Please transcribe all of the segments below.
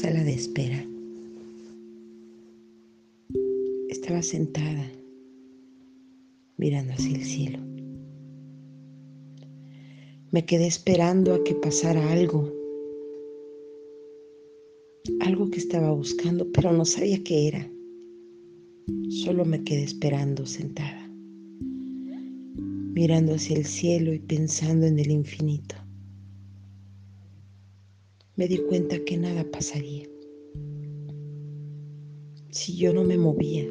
Sala de espera. Estaba sentada mirando hacia el cielo. Me quedé esperando a que pasara algo. Algo que estaba buscando, pero no sabía qué era. Solo me quedé esperando sentada, mirando hacia el cielo y pensando en el infinito. Me di cuenta que nada pasaría si yo no me movía,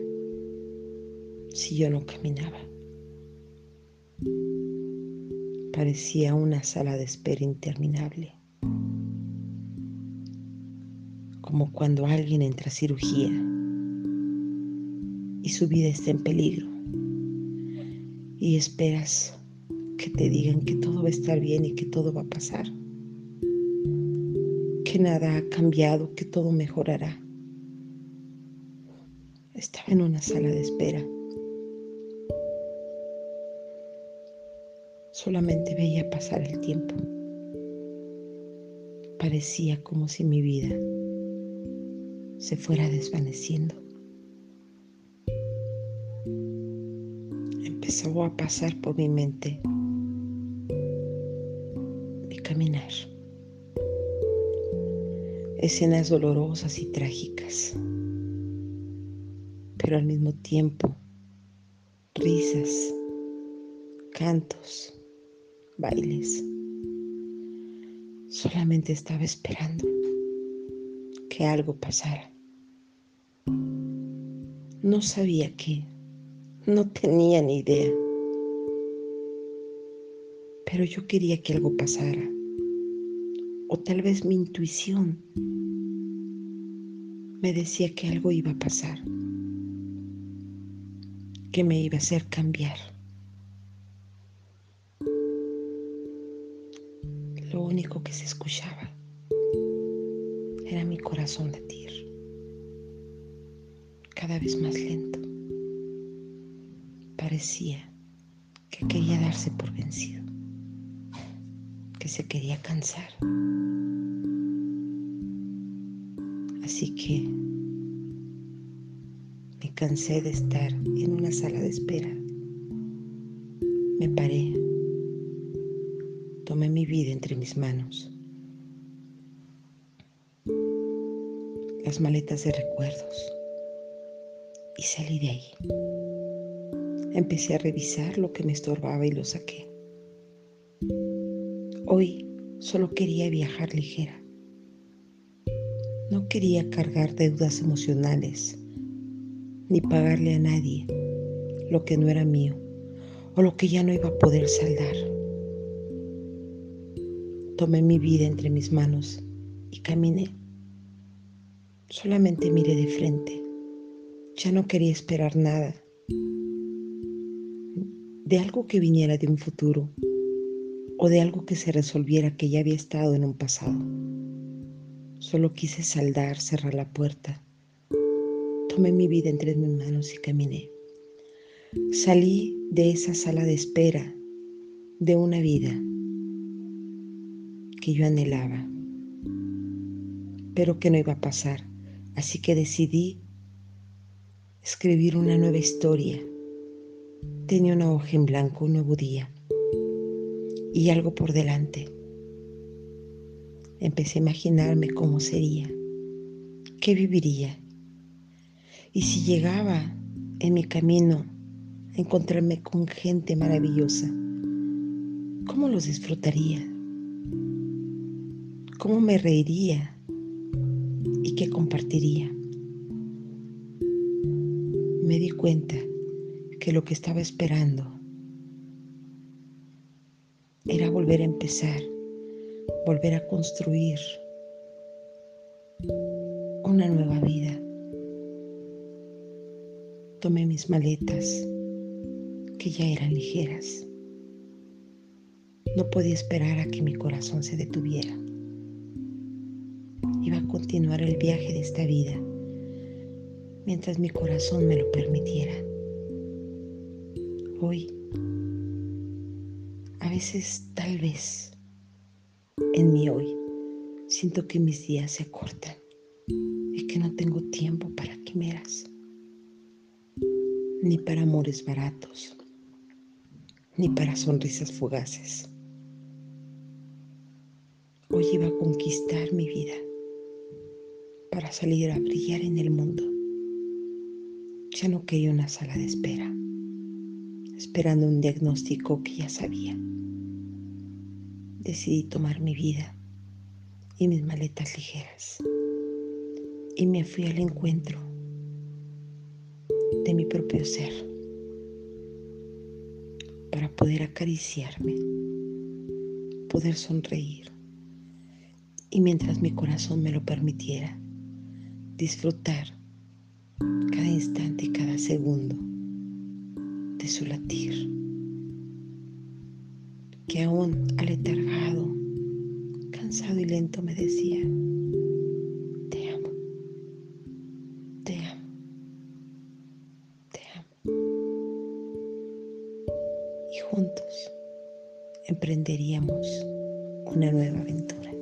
si yo no caminaba. Parecía una sala de espera interminable, como cuando alguien entra a cirugía y su vida está en peligro y esperas que te digan que todo va a estar bien y que todo va a pasar, que nada ha cambiado, que todo mejorará. Estaba en una sala de espera. Solamente veía pasar el tiempo. Parecía como si mi vida se fuera desvaneciendo. empezó a pasar por mi mente y caminar. Escenas dolorosas y trágicas, pero al mismo tiempo risas, cantos, bailes. Solamente estaba esperando que algo pasara. No sabía qué. No tenía ni idea. Pero yo quería que algo pasara. O tal vez mi intuición me decía que algo iba a pasar. Que me iba a hacer cambiar. Lo único que se escuchaba era mi corazón latir. Cada vez más lento parecía que quería darse por vencido, que se quería cansar. Así que me cansé de estar en una sala de espera. Me paré, tomé mi vida entre mis manos, las maletas de recuerdos y salí de ahí. Empecé a revisar lo que me estorbaba y lo saqué. Hoy solo quería viajar ligera. No quería cargar deudas emocionales, ni pagarle a nadie lo que no era mío o lo que ya no iba a poder saldar. Tomé mi vida entre mis manos y caminé. Solamente miré de frente. Ya no quería esperar nada de algo que viniera de un futuro o de algo que se resolviera que ya había estado en un pasado. Solo quise saldar, cerrar la puerta. Tomé mi vida entre mis manos y caminé. Salí de esa sala de espera de una vida que yo anhelaba, pero que no iba a pasar. Así que decidí escribir una nueva historia Tenía una hoja en blanco, un nuevo día y algo por delante. Empecé a imaginarme cómo sería, qué viviría. Y si llegaba en mi camino a encontrarme con gente maravillosa, ¿cómo los disfrutaría? ¿Cómo me reiría? ¿Y qué compartiría? Me di cuenta que lo que estaba esperando era volver a empezar, volver a construir una nueva vida. Tomé mis maletas, que ya eran ligeras. No podía esperar a que mi corazón se detuviera. Iba a continuar el viaje de esta vida mientras mi corazón me lo permitiera hoy. A veces, tal vez, en mi hoy, siento que mis días se acortan que no tengo tiempo para quimeras, ni para amores baratos, ni para sonrisas fugaces. Hoy iba a conquistar mi vida para salir a brillar en el mundo. Ya no quería una sala de espera, esperando un diagnóstico que ya sabía. Decidí tomar mi vida y mis maletas ligeras. Y me fui al encuentro de mi propio ser para poder acariciarme, poder sonreír. Y mientras mi corazón me lo permitiera, disfrutar cada instante y cada segundo de su latir, que aún aletargado, cansado y lento me decía, te amo, te amo, te amo. Y juntos emprenderíamos una nueva aventura.